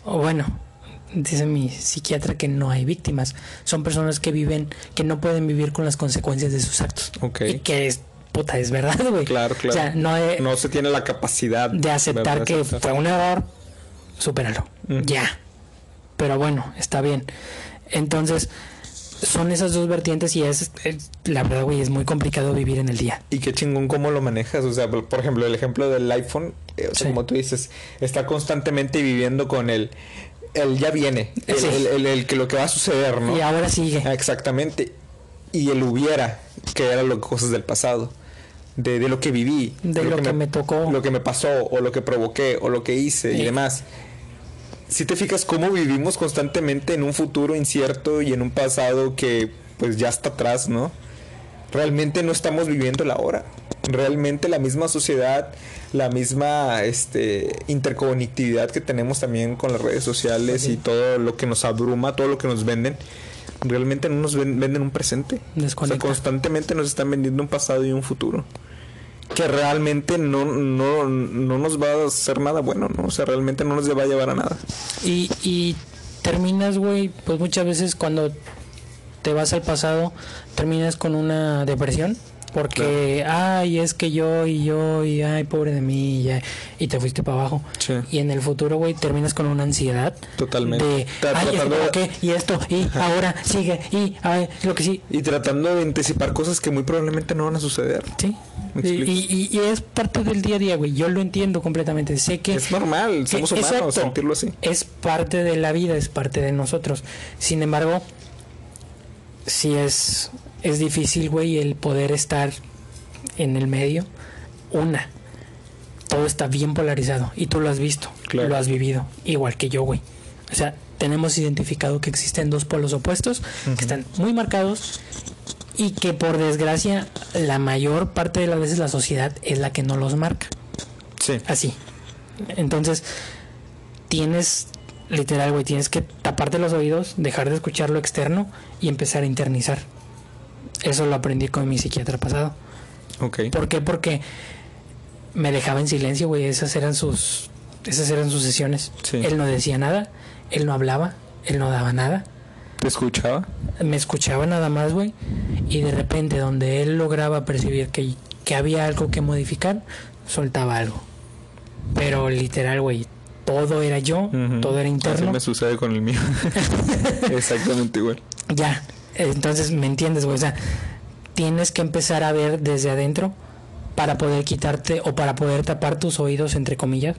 O bueno, dice mi psiquiatra que no hay víctimas, son personas que viven que no pueden vivir con las consecuencias de sus actos. Ok. Y que es puta, es verdad, güey. Claro, claro. O sea, no he- no se tiene la capacidad de aceptar que Aceptar. fue un error, supéralo. Ya. Pero bueno, está bien. Entonces, son esas dos vertientes y es, es- la verdad, güey, es muy complicado vivir en el día. Y qué chingón cómo lo manejas. O sea, por ejemplo, el ejemplo del iPhone, eh, o sea, Sí. como tú dices, está constantemente viviendo con el, el ya viene, el, Sí. el- el- el que lo que va a suceder, ¿no? Y ahora sigue. Ah, Exactamente. Y el hubiera, que era lo cosas del pasado. De, de lo que viví. De lo que me tocó. Lo que me pasó, o lo que provoqué, o lo que hice y demás. Si te fijas cómo vivimos constantemente en un futuro incierto y en un pasado que pues ya está atrás, ¿no? Realmente no estamos viviendo la hora. Realmente la misma sociedad, la misma este, interconectividad que tenemos también con las redes sociales y todo lo que nos abruma, todo lo que nos venden, realmente no nos ven- venden un presente. O sea, constantemente nos están vendiendo un pasado y un futuro. Que realmente no, no, no nos va a hacer nada bueno, ¿no? O sea, realmente no nos va a llevar a nada. Y, y terminas, güey, pues muchas veces cuando te vas al pasado, terminas con una depresión. Porque, ay, es que yo y yo y ay, pobre de mí, y, ay, y te fuiste para abajo. Sí. Y en el futuro, güey, terminas con una ansiedad. Totalmente. De, ay, ¿es tratando ¿por de- qué? Y esto, y ahora sigue, y ay, lo que sí. Y tratando de anticipar cosas que muy probablemente no van a suceder. Sí. Me Y, explico. y- y es parte del día a día, güey. Yo lo entiendo completamente. Sé que Es normal, somos que- humanos, exacto. sentirlo así. es parte de la vida, es parte de nosotros. Sin embargo, sí es, es difícil, güey, el poder estar en el medio. Una, todo está bien polarizado y tú lo has visto, Claro. lo has vivido, igual que yo, güey. O sea, tenemos identificado que existen dos polos opuestos que están muy marcados y que por desgracia la mayor parte de las veces la sociedad es la que no los marca. Sí. Así. Entonces, tienes, literal, güey, tienes que taparte los oídos, dejar de escuchar lo externo y empezar a internizar. Eso lo aprendí con mi psiquiatra pasado. Ok. ¿Por qué? Porque me dejaba en silencio, güey. Esas eran sus, esas eran sus sesiones. Sí. Él no decía nada, él no hablaba, él no daba nada. ¿Te escuchaba? Me escuchaba nada más, güey. Y de repente, donde él lograba percibir que, que había algo que modificar, soltaba algo. Pero literal, güey, todo era yo, todo era Así interno. me sucede con el mío. (laughs) Exactamente igual. Ya, entonces me entiendes, güey. O sea, tienes que empezar a ver desde adentro para poder quitarte o para poder tapar tus oídos, entre comillas,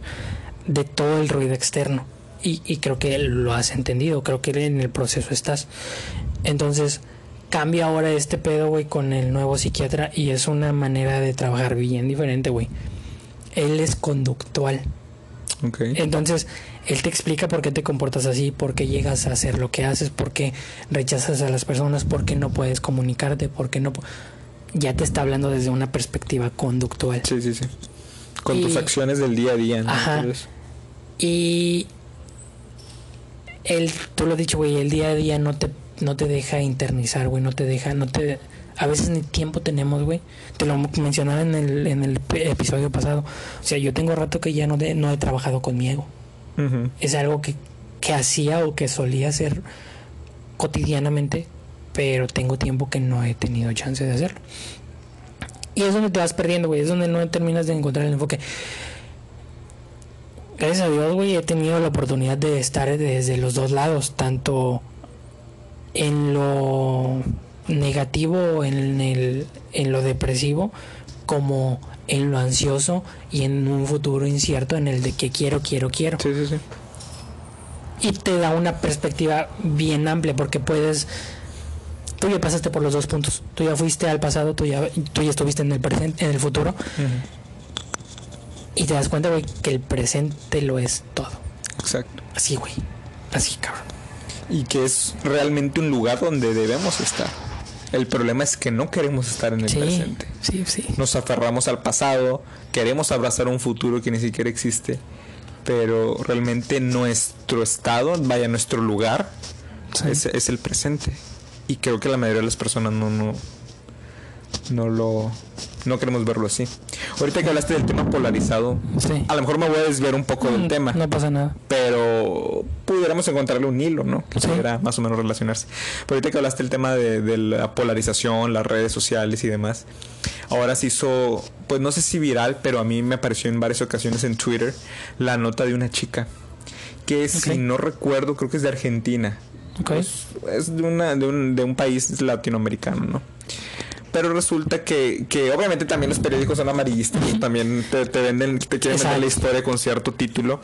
de todo el ruido externo. Y, y creo que lo has entendido, creo que en el proceso estás. Entonces, cambia ahora este pedo, güey, con el nuevo psiquiatra y es una manera de trabajar bien diferente, güey. Él es conductual. Ok. Entonces, él te explica por qué te comportas así, por qué llegas a hacer lo que haces, por qué rechazas a las personas, por qué no puedes comunicarte, por qué no... Ya te está hablando desde una perspectiva conductual. Sí, sí, sí. Con Y- tus acciones del día a día, ¿no? Ajá. Entonces, Y él, tú lo has dicho, güey, el día a día no te, no te deja internizar, güey, no te deja, no te... A veces ni tiempo tenemos, güey. Te lo mencionaba en el, en el episodio pasado. O sea, yo tengo rato que ya no, de- no he trabajado con mi ego. Es algo que, que hacía o que solía hacer cotidianamente, pero tengo tiempo que no he tenido chance de hacerlo. Y es donde te vas perdiendo, güey, es donde no terminas de encontrar el enfoque. Gracias a Dios, güey, he tenido la oportunidad de estar desde los dos lados, tanto en lo negativo, en, el, en lo depresivo, como en lo ansioso y en un futuro incierto en el de que quiero, quiero, quiero. Sí, sí, sí. y te da una perspectiva bien amplia porque puedes tú ya pasaste por los dos puntos. Tú ya fuiste al pasado tú ya tú ya estuviste en el presente en el futuro. Y te das cuenta güey que el presente lo es todo. Exacto. así güey. Así cabrón. Y que es realmente un lugar donde debemos estar. El problema es que no queremos estar en el sí presente. sí sí Nos aferramos al pasado, queremos abrazar un futuro que ni siquiera existe, pero realmente nuestro estado, vaya, nuestro lugar, Sí. es, es el presente. Y creo que la mayoría de las personas no, no, no lo, no queremos verlo así. Ahorita que hablaste del tema polarizado, Sí. a lo mejor me voy a desviar un poco del Mm, tema no pasa nada pero pudiéramos encontrarle un hilo, ¿no? Que Sí. pudiera más o menos relacionarse. Pero ahorita que hablaste del tema de, de la polarización, las redes sociales y demás, ahora se hizo, pues no sé si viral, pero a mí me apareció en varias ocasiones en Twitter la nota de una chica que Ok. si no recuerdo, creo que es de Argentina. ok Pues, es de, una, de, un, de un país latinoamericano, ¿no? Pero resulta que, que obviamente también los periódicos son amarillistas, también te, te venden, te quieren vender la Exacto. historia con cierto título.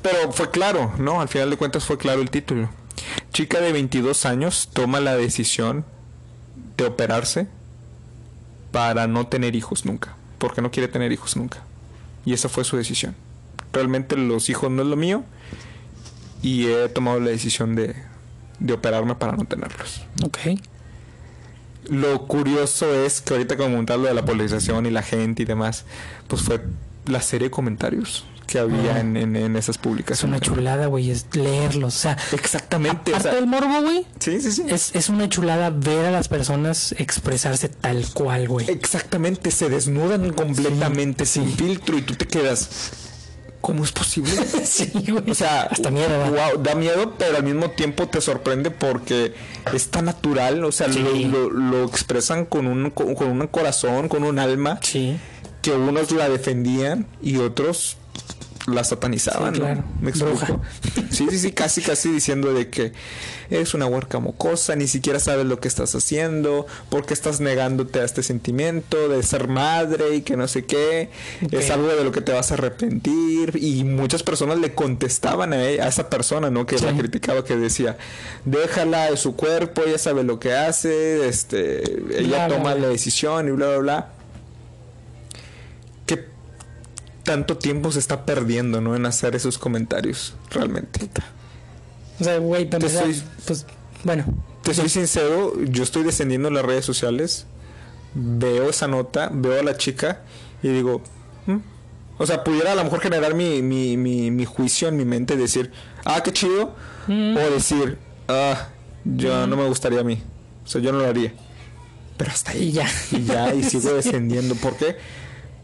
Pero fue claro, ¿no? Al final de cuentas fue claro el título. Chica de 22 años toma la decisión de operarse para no tener hijos nunca, porque no quiere tener hijos nunca. Y esa fue su decisión. Realmente los hijos no es lo mío y he tomado la decisión de, de operarme para no tenerlos. ok Lo curioso es que ahorita comentar lo de la polarización y la gente y demás, pues fue la serie de comentarios que había Ah. en, en- en esas es publicaciones. una chulada güey es leerlos o sea Exactamente. o aparte sea, del morbo güey sí, sí, sí. es, es una chulada ver a las personas expresarse tal cual güey Exactamente, se desnudan completamente sin filtro y tú te quedas. ¿Cómo es posible? (laughs) sí güey O sea, hasta miedo wow, da miedo, pero al mismo tiempo te sorprende porque es tan natural, o sea, Sí. lo, lo- lo expresan con un, con, con un corazón, con un alma, sí que unos la defendían y otros la satanizaban, Sí, ¿no? claro. ¿Me explico? Sí, sí, sí, casi, casi diciendo de que eres una huerca mocosa, ni siquiera sabes lo que estás haciendo, porque estás negándote a este sentimiento de ser madre y que no sé qué, es algo de lo que te vas a arrepentir y muchas personas le contestaban a, ella- a esa persona, ¿no? Que la criticaba, que decía, déjala de su cuerpo, ella sabe lo que hace, este, ella Bla, bla, toma bla. la decisión y bla, bla, bla. ¿Qué tanto tiempo se está perdiendo, ¿no? En hacer esos comentarios, realmente. O sea, güey, estoy- pues, bueno. Te soy sincero, yo estoy descendiendo en las redes sociales, veo esa nota, veo a la chica y digo, "Mm". o sea, pudiera a lo mejor generar mi, mi, mi, mi juicio en mi mente, decir, ah, qué chido, Mm. o decir, ah, yo no me gustaría a mí, o sea, yo no lo haría. Pero hasta ahí Y ya. y ya, y sigo (laughs) descendiendo. ¿Por qué?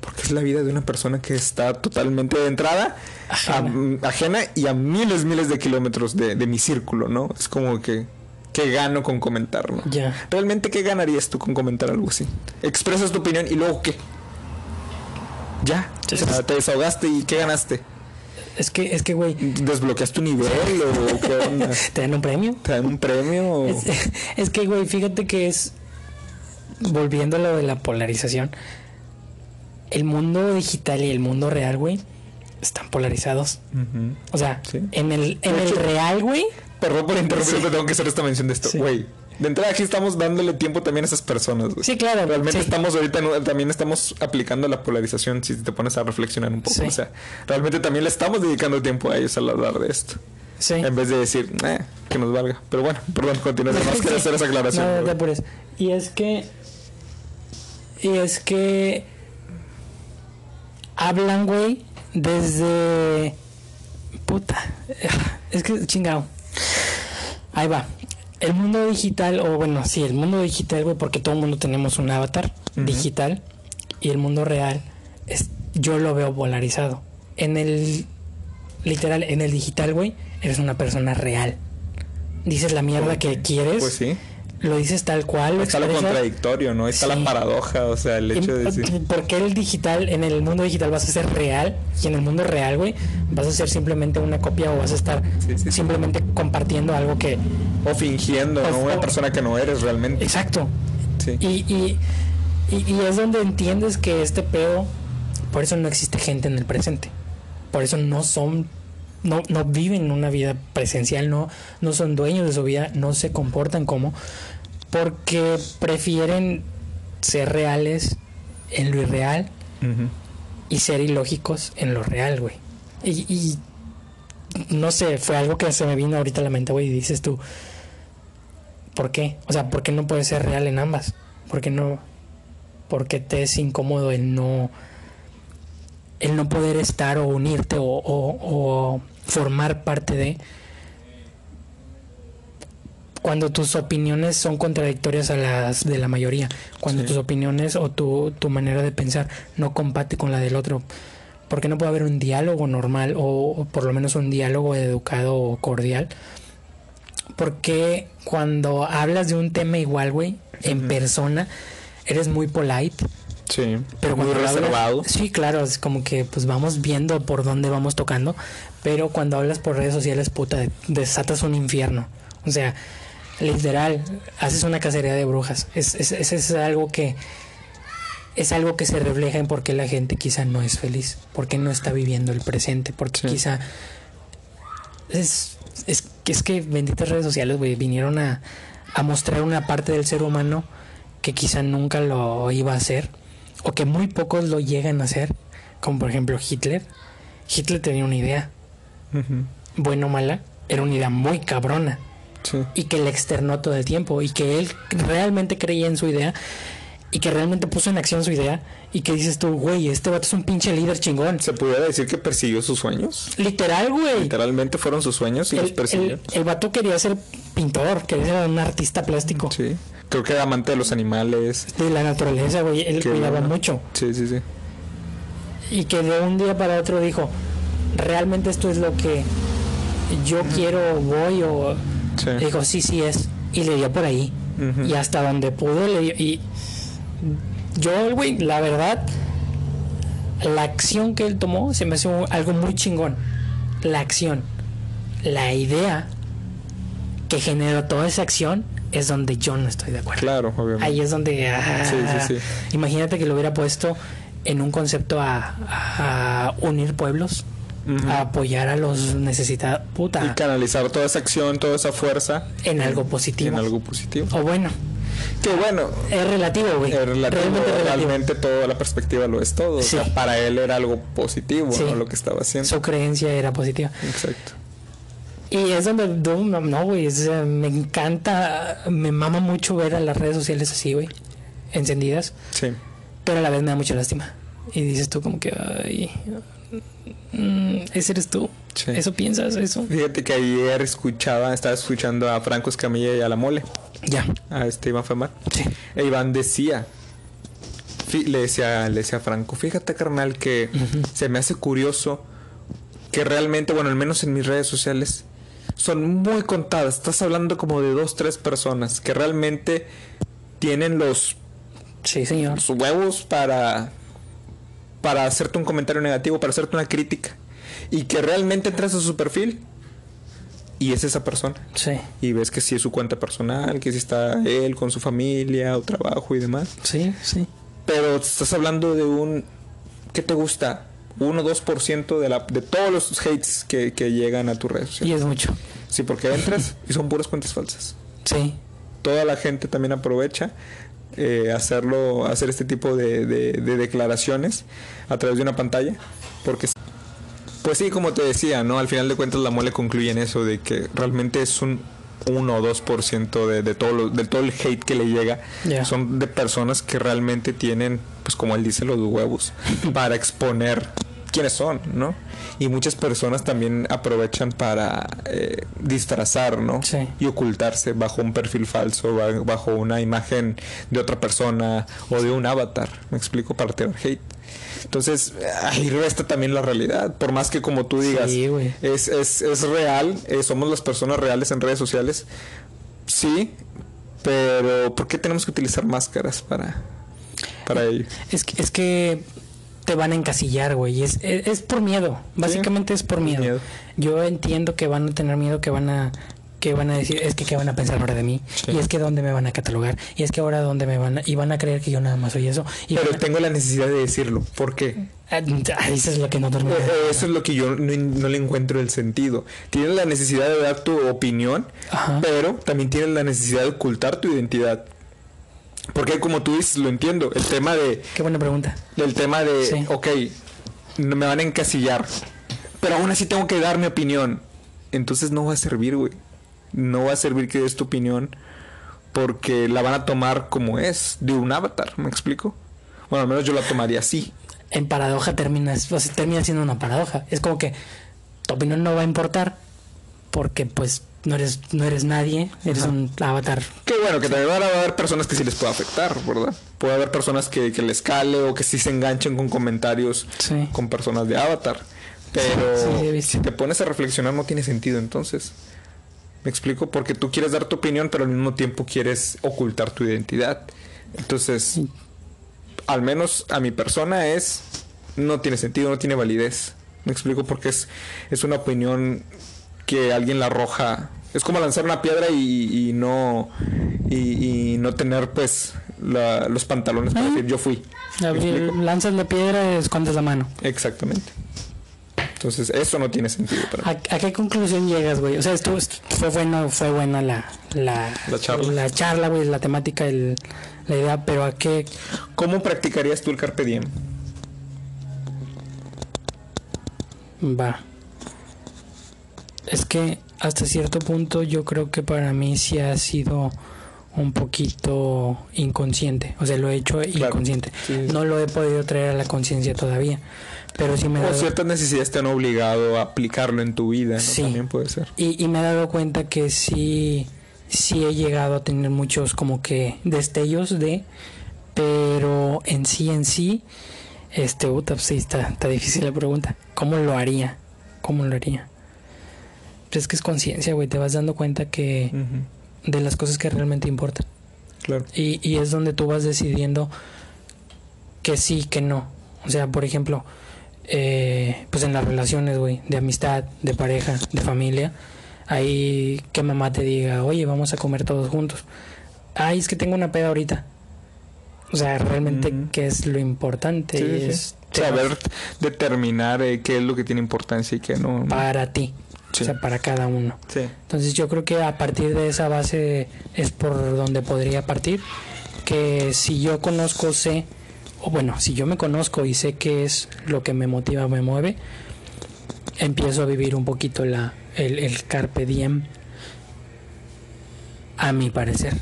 Porque es la vida de una persona que está totalmente de entrada, Ajena. a- ajena y a miles, miles de kilómetros de, de mi círculo, ¿no? Es como que, ¿qué gano con comentar, no? Ya. ¿Realmente qué ganarías tú con comentar algo así? Expresas tu opinión y luego qué? Ya, o sea, te desahogaste y ¿qué ganaste? Es que, es que, güey, ¿Desbloqueaste tu nivel o (laughs) qué onda? ¿te dan un premio? ¿Te dan un premio? o- Es, (laughs) es que, güey, fíjate que es. Volviendo a lo de la polarización. El mundo digital y el mundo real, güey, están polarizados. O sea, Sí. en el, en el real, güey. Perdón por interrumpirte, tengo que hacer esta mención de esto. Sí. Güey, de entrada aquí estamos dándole tiempo también a esas personas. güey. Sí, claro. Realmente sí. estamos ahorita, en también estamos aplicando la polarización si te pones a reflexionar un poco. Sí. O sea, realmente también le estamos dedicando tiempo a ellos al hablar de esto. Sí. En vez de decir, eh, que nos valga. Pero bueno, perdón, continúa. Además (laughs) quiero hacer esa aclaración. No, no te apures. Y es que. Y es que. Hablan, güey, desde. Puta. (laughs) Es que chingado. Ahí va. El mundo digital, o bueno, sí, el mundo digital, güey, porque todo el mundo tenemos un avatar digital. Y el mundo real, es, yo lo veo polarizado. En el. Literal, en el digital, güey, eres una persona real. Dices la mierda que quieres Pues sí. Lo dices tal cual. Está lo contradictorio, ¿no? Está Sí. la paradoja, o sea, el hecho de Y- decir. ¿Por qué el digital, en el mundo digital vas a ser real y en el mundo real, güey, vas a ser simplemente una copia o vas a estar Sí, sí, sí. simplemente compartiendo algo que... O fingiendo, ¿no? O- Una o- persona que no eres realmente. Exacto. Sí. Y, y, y, y es donde entiendes que este pedo, por eso no existe gente en el presente. Por eso no son, no, no viven una vida presencial, no, no son dueños de su vida, no se comportan como, porque prefieren ser reales en lo irreal y ser ilógicos en lo real, güey. Y, y no sé, fue algo que se me vino ahorita a la mente, güey, y dices tú, ¿por qué? O sea, ¿por qué no puedes ser real en ambas? ¿Por qué no? ¿Por qué te es incómodo el no el no poder estar o unirte o, o- o formar parte de cuando tus opiniones son contradictorias a las de la mayoría, cuando Sí. tus opiniones o tu, tu manera de pensar no compate con la del otro, ¿por qué no puede haber un diálogo normal o, o por lo menos un diálogo educado o cordial? Porque cuando hablas de un tema igual, güey, en persona, eres muy polite, Sí. pero muy cuando hablas- sí, claro, es como que pues vamos viendo por dónde vamos tocando, pero cuando hablas por redes sociales, puta, desatas un infierno. O sea, literal, haces una cacería de brujas. Es, es, es, es algo que es algo que se refleja en por qué la gente quizá no es feliz, porque no está viviendo el presente, porque Sí. quizá es, es, que- es que benditas redes sociales, güey, vinieron a, a mostrar una parte del ser humano que quizá nunca lo iba a hacer, o que muy pocos lo llegan a hacer, como por ejemplo Hitler. Hitler tenía una idea, Ujú. buena o mala, era una idea muy cabrona, Sí. y que le externó todo el tiempo, y que él realmente creía en su idea, y que realmente puso en acción su idea, y que dices tú, güey, este vato es un pinche líder chingón. ¿Se pudiera decir que persiguió sus sueños? Literal, güey. Literalmente fueron sus sueños y los persiguió. el, el vato quería ser pintor, quería ser un artista plástico. Sí. Creo que era amante de los animales. De la naturaleza, güey. Él Qué cuidaba mucho. Sí, sí, sí. Y que de un día para otro dijo, realmente esto es lo que yo quiero, voy o... Sí. Dijo, sí, sí es. Y le dio por ahí. Y hasta donde pudo le dio. Y yo, güey, la verdad, la acción que él tomó se me hace algo muy chingón. La acción. La idea que generó toda esa acción es donde yo no estoy de acuerdo. Claro, obviamente. Ahí es donde... ah, Sí, sí, sí. Imagínate que lo hubiera puesto en un concepto a, a unir pueblos, A apoyar a los necesitados. Puta, Y canalizar toda esa acción, toda esa fuerza en algo en positivo. algo positivo. O bueno, Que bueno, es relativo, güey. es relativo, Realmente relativo. realmente toda la perspectiva lo es todo. O Sí. sea, para él era algo positivo, Sí. ¿no? Lo que estaba haciendo. Su creencia era positiva. Exacto. Y es donde no, güey, o me encanta, me mama mucho ver a las redes sociales así, güey, encendidas, Sí. pero a la vez me da mucha lástima. Y dices tú como que, ay, mm, ese eres tú, Sí. eso piensas, eso. Fíjate que ayer escuchaba, estaba escuchando a Franco Escamilla y a la Mole, Ya, a este Iván Femar. sí, E Iván decía, le decía, le decía a Franco, fíjate carnal que se me hace curioso que realmente, bueno, al menos en mis redes sociales, son muy contadas. Estás hablando como de dos, tres personas que realmente tienen los, sí, señor. los huevos para, para hacerte un comentario negativo, para hacerte una crítica. Y que realmente entras a su perfil y es esa persona. Sí, Y ves que sí es su cuenta personal, que sí está él con su familia o trabajo y demás. sí, sí. Pero estás hablando de un... ¿Qué te gusta? 1 o 2% de, la, de todos los hates que, que llegan a tu red social. Y es mucho. Sí, porque entras y son puras cuentas falsas. Sí, Toda la gente también aprovecha eh, hacerlo, hacer este tipo de, de- de declaraciones a través de una pantalla. Porque, pues sí, como te decía, ¿no? Al final de cuentas la mole concluye en eso, de que realmente es un 1 o 2% de, de, todo lo- de todo el hate que le llega. Son de personas que realmente tienen, pues como él dice, los huevos (laughs) para exponer quiénes son, ¿no? Y muchas personas también aprovechan para eh, disfrazar, ¿no? Sí. Y ocultarse bajo un perfil falso, ba- bajo una imagen de otra persona o de un avatar, me explico, para tirar hate. Entonces, ahí resta también la realidad. Por más que como tú digas, Sí, es, es, es real, eh, somos las personas reales en redes sociales, sí, pero ¿por qué tenemos que utilizar máscaras para, para ello? Es que, es que te van a encasillar, güey. Es, es, es por miedo. Básicamente es por miedo. miedo. Yo entiendo que van a tener miedo, que van a que van a decir, es que qué van a pensar ahora de mí, Sí. y es que dónde me van a catalogar, y es que ahora dónde me van a, y van a creer que yo nada más soy eso. Y Pero a- tengo la necesidad de decirlo. ¿Por qué? Ah, eso es lo que no termina. Eh, Eso es lo que yo no, no le encuentro el sentido. Tienes la necesidad de dar tu opinión, Ajá. pero también tienes la necesidad de ocultar tu identidad. Porque como tú dices, lo entiendo, el tema de, Qué buena pregunta. el tema de, Sí. ok, me van a encasillar, pero aún así tengo que dar mi opinión. Entonces no va a servir, güey. No va a servir que des tu opinión porque la van a tomar como es, de un avatar, ¿me explico? Bueno, al menos yo la tomaría así. En paradoja sea, termina siendo una paradoja. Es como que tu opinión no va a importar porque pues no eres no eres nadie, eres Ajá. un avatar. Que bueno, que también van a haber personas que sí les pueda afectar, ¿verdad? Puede haber personas que, que les cale o que sí se enganchen con comentarios Sí. con personas de avatar. Pero Sí, si te pones a reflexionar no tiene sentido entonces. ¿Me explico? Porque tú quieres dar tu opinión, pero al mismo tiempo quieres ocultar tu identidad. Entonces, al menos a mi persona es... No tiene sentido, no tiene validez. ¿Me explico? Porque es, es una opinión que alguien la arroja. Es como lanzar una piedra y, y no... Y, y no tener pues la- los pantalones para decir yo fui. Lanzas la piedra y escondes la mano. Exactamente. Entonces, eso no tiene sentido para mí. ¿A, a qué conclusión llegas, güey? O sea, esto, esto fue bueno, fue buena la, la, La charla. la charla, güey, la temática, el- la idea, pero a qué ¿Cómo practicarías tú el carpe diem? va. Es que hasta cierto punto yo creo que para mí sí ha sido un poquito inconsciente. O sea, lo he hecho inconsciente. sí. No lo he podido traer a la conciencia todavía. Pero sí me dado- ciertas necesidades te han obligado a aplicarlo en tu vida, ¿no? Sí. También puede ser. Y, y me he dado cuenta que sí, sí he llegado a tener muchos como que destellos de, pero en sí, en sí, este, pues sí, está, está difícil la pregunta. ¿Cómo lo haría? ¿Cómo lo haría? Pues es que es conciencia, güey, te vas dando cuenta que de las cosas que realmente importan. Claro. Y, y es donde tú vas decidiendo que sí, que no. O sea, por ejemplo, eh, pues en las relaciones, güey, de amistad, de pareja, de familia, ahí que mamá te diga, oye, vamos a comer todos juntos. Ay, es que tengo una peda ahorita. O sea, realmente, Ujú. ¿qué es lo importante? Sí, es Saber determinar eh, qué es lo que tiene importancia y qué. ¿no? para ti. Sí. O sea, para cada uno. Sí. Entonces yo creo que a partir de esa base es por donde podría partir. Que si yo conozco, sé, o bueno, si yo me conozco y sé qué es lo que me motiva, me mueve, empiezo a vivir un poquito la, el, el carpe diem. A mi parecer,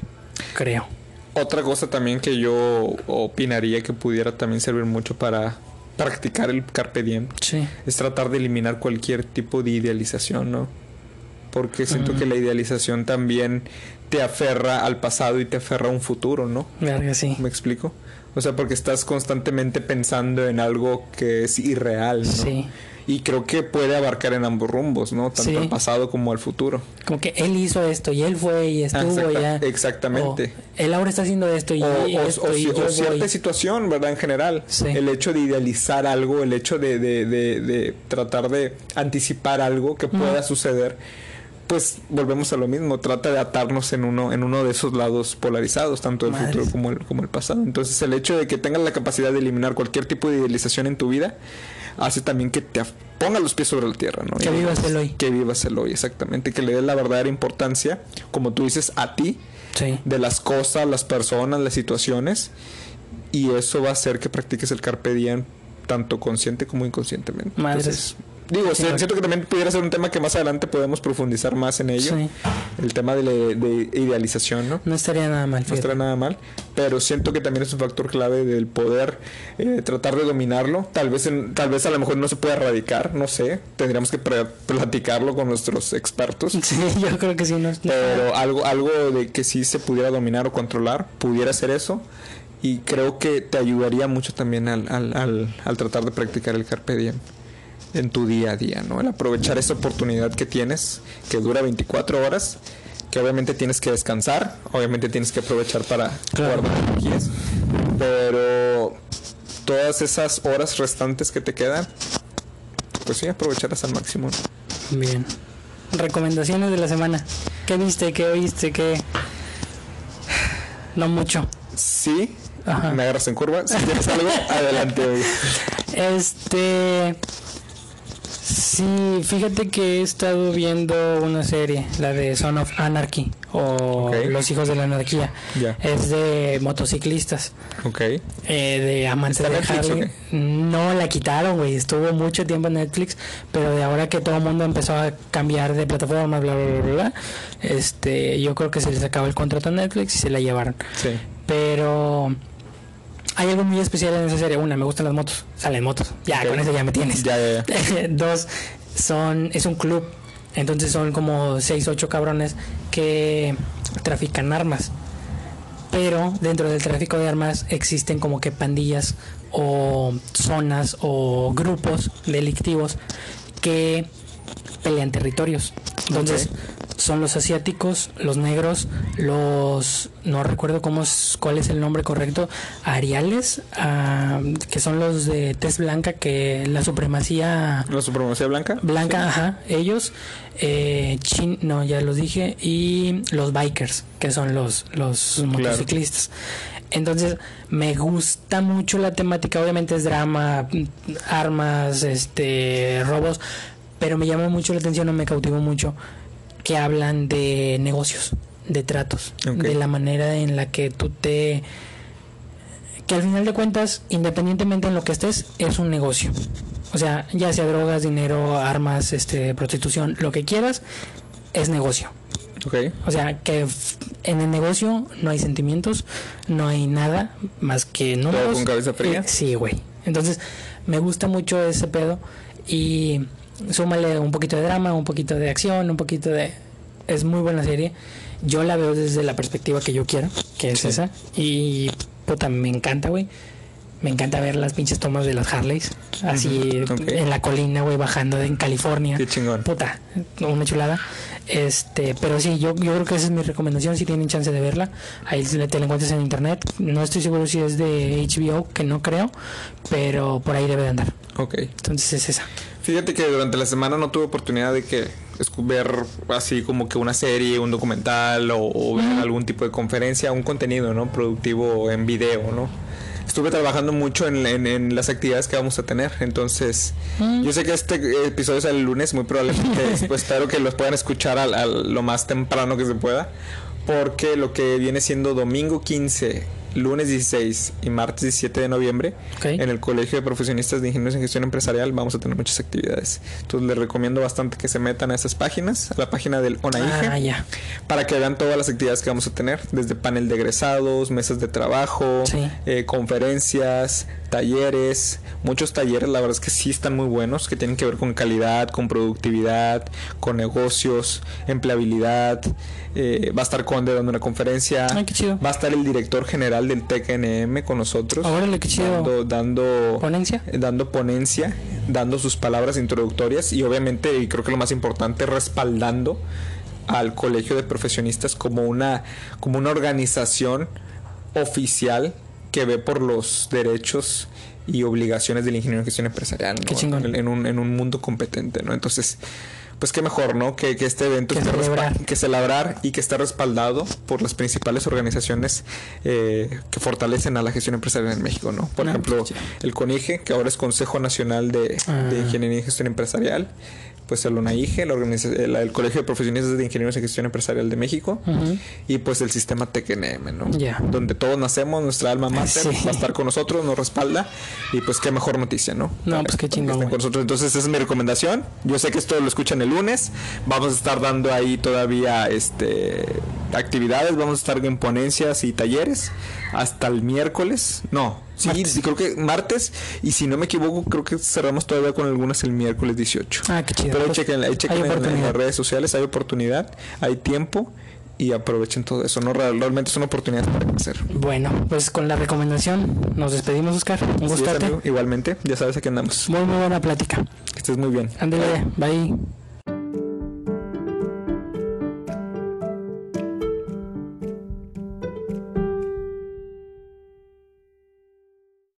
creo. Otra cosa también que yo opinaría que pudiera también servir mucho para practicar el carpe diem Sí. es tratar de eliminar cualquier tipo de idealización, ¿no? Porque siento que la idealización también te aferra al pasado y te aferra a un futuro, ¿no? Verga, sí. ¿Me explico? O sea, porque estás constantemente pensando en algo que es irreal, ¿no? Sí. Y creo que puede abarcar en ambos rumbos, ¿no? Tanto Sí. al pasado como al futuro. Como que él hizo esto y él fue y estuvo Exacta- ya. exactamente. O, él ahora está haciendo esto y, o, y esto o y yo cierta voy. situación, ¿verdad? En general. Sí. El hecho de idealizar algo, el hecho de, de- de- de tratar de anticipar algo que pueda suceder, pues volvemos a lo mismo. Trata de atarnos en uno, en uno de esos lados polarizados, tanto el futuro como el, como el pasado. Entonces, el hecho de que tengas la capacidad de eliminar cualquier tipo de idealización en tu vida hace también que te ponga los pies sobre la tierra, ¿no? Que vivas el hoy. Que vivas el hoy, exactamente. Que le des la verdadera importancia, como tú dices, a ti Sí. de las cosas, las personas, las situaciones y eso va a hacer que practiques el carpe diem tanto consciente como inconscientemente. Madres. Entonces, digo, Sí. siento que también pudiera ser un tema que más adelante podemos profundizar más en ello. Sí. El tema de, la- de idealización, ¿no? No estaría nada mal. No estará nada mal, pero siento que también es un factor clave del poder eh, tratar de dominarlo. Tal vez, en- tal vez a lo mejor no se puede erradicar, no sé. Tendríamos que platicarlo con nuestros expertos. Sí, (laughs) yo creo que sí. No, Pero algo, algo de que sí se pudiera dominar o controlar, pudiera ser eso. Y creo que te ayudaría mucho también al, al, al, al tratar de practicar el carpe diem en tu día a día, ¿no? El aprovechar esa oportunidad que tienes, que dura 24 horas, que obviamente tienes que descansar, obviamente tienes que aprovechar para Claro. guardar energías, pero todas esas horas restantes que te quedan, pues sí, aprovecharlas al máximo. ¿no? Bien. Recomendaciones de la semana. ¿Qué viste? ¿Qué oíste? ¿Qué...? No mucho. Sí, Ajá. me agarras en curva. Si tienes algo, (laughs) adelante. Este. Sí, fíjate que he estado viendo una serie, la de Son of Anarchy o. Los Hijos de la Anarquía. Ya. Es de motociclistas, Ok. eh, de amantes ¿Está de Netflix Harley. No la quitaron, güey. Estuvo mucho tiempo en Netflix, pero de ahora que todo el mundo empezó a cambiar de plataforma, bla, bla, bla, bla, bla, este, yo creo que se les acabó el contrato a Netflix y se la llevaron. Sí. Pero hay algo muy especial en esa serie. Una, me gustan las motos. Salen motos. Ya, con eso ya me tienes. Ya, ya, ya. (laughs) Dos, son, es un club. Entonces son como seis, ocho cabrones que trafican armas. Pero dentro del tráfico de armas existen como que pandillas o zonas o grupos delictivos que pelean territorios. Entonces. Son los asiáticos, los negros, los no recuerdo cómo es, cuál es el nombre correcto, ariales, ah, que son los de tez blanca que la supremacía ¿La supremacía blanca? Blanca, ajá, ellos, eh, chin, no, ya los dije, y los bikers, que son los, los motociclistas. Entonces, me gusta mucho la temática, obviamente es drama, armas, este, robos, pero me llama mucho la atención o me cautivó mucho que hablan de negocios, de tratos, de la manera en la que tú te que al final de cuentas, independientemente en lo que estés, es un negocio. O sea, ya sea drogas, dinero, armas, este, prostitución, lo que quieras, es negocio. Ok. O sea, que en el negocio no hay sentimientos, no hay nada más que números. con cabeza fría? Sí, güey. Entonces, me gusta mucho ese pedo y súmale un poquito de drama, un poquito de acción, un poquito de... Es muy buena serie. Yo la veo desde la perspectiva que yo quiero, que es Sí. esa. Y puta, me encanta, güey. Me encanta ver las pinches tomas de las Harleys. Así en la colina, güey, bajando en California. Qué chingón. Puta, una chulada. Este, pero sí, yo, yo creo que esa es mi recomendación. Si tienen chance de verla, ahí te la encuentras en internet. No estoy seguro si es de HBO, que no creo, pero por ahí debe de andar. Ok. Entonces es esa. Fíjate que durante la semana no tuve oportunidad de que ver así como que una serie, un documental o, o ver algún tipo de conferencia, un contenido, ¿no? Productivo en video, ¿no? Estuve trabajando mucho en, en- en las actividades que vamos a tener, entonces yo sé que este episodio sale el lunes, muy probablemente, (laughs) pues espero que los puedan escuchar al, al- lo más temprano que se pueda, porque lo que viene siendo domingo 15, lunes 16 y martes 17 de noviembre, en el Colegio de Profesionistas de Ingenieros en Gestión Empresarial vamos a tener muchas actividades. Entonces les recomiendo bastante que se metan a esas páginas, a la página del ONAIGE, Ah, para que vean todas las actividades que vamos a tener, desde panel de egresados, mesas de trabajo, Sí. eh, conferencias, talleres, muchos talleres, la verdad es que sí están muy buenos, que tienen que ver con calidad, con productividad, con negocios, empleabilidad. eh, va a estar Conde dando una conferencia. Ay, qué chido. Va a estar el director general del TKNM con nosotros. Órale, qué chido. Dando, dando, ¿Ponencia? eh, dando ponencia, dando sus palabras introductorias y obviamente, y creo que lo más importante, respaldando al colegio de profesionistas como una, como una organización oficial que ve por los derechos y obligaciones del ingeniero en gestión empresarial. En, en un, en un mundo competente, ¿no? Entonces, pues qué mejor, ¿no? Que, que este evento Que esté que celebrar y que esté respaldado por las principales organizaciones eh, que fortalecen a la gestión empresarial en México, ¿no? Por Ah, ejemplo, pues, el CONIGE, que ahora es Consejo Nacional de, Ah. de Ingeniería y Gestión Empresarial, pues el ONAIGE, la el, el Colegio de Profesionistas de Ingenieros en Gestión Empresarial de México, y pues el sistema TECNM, ¿no? Ya. Donde todos nacemos, nuestra alma mater Sí. va a estar con nosotros, nos respalda, y pues qué mejor noticia, ¿no? No, pues, qué chingón, con nosotros. Entonces, esa es mi recomendación. Yo sé que esto lo escuchan el lunes. Vamos a estar dando ahí todavía este actividades. Vamos a estar en ponencias y talleres hasta el miércoles. No, sí, Martes. sí, creo que martes. Y si no me equivoco, creo que cerramos todavía con algunas el miércoles 18. Ah, qué chido. Pero Pues, chequen, chequen en, las redes sociales. Hay oportunidad, hay tiempo. Y aprovechen todo eso, ¿no? Real- Realmente son oportunidades para crecer. Bueno, pues con la recomendación nos despedimos, Oscar. Un gustote. amigo. Igualmente, ya sabes a qué andamos. Muy, muy buena plática. Que estés muy bien. Ándale, bye.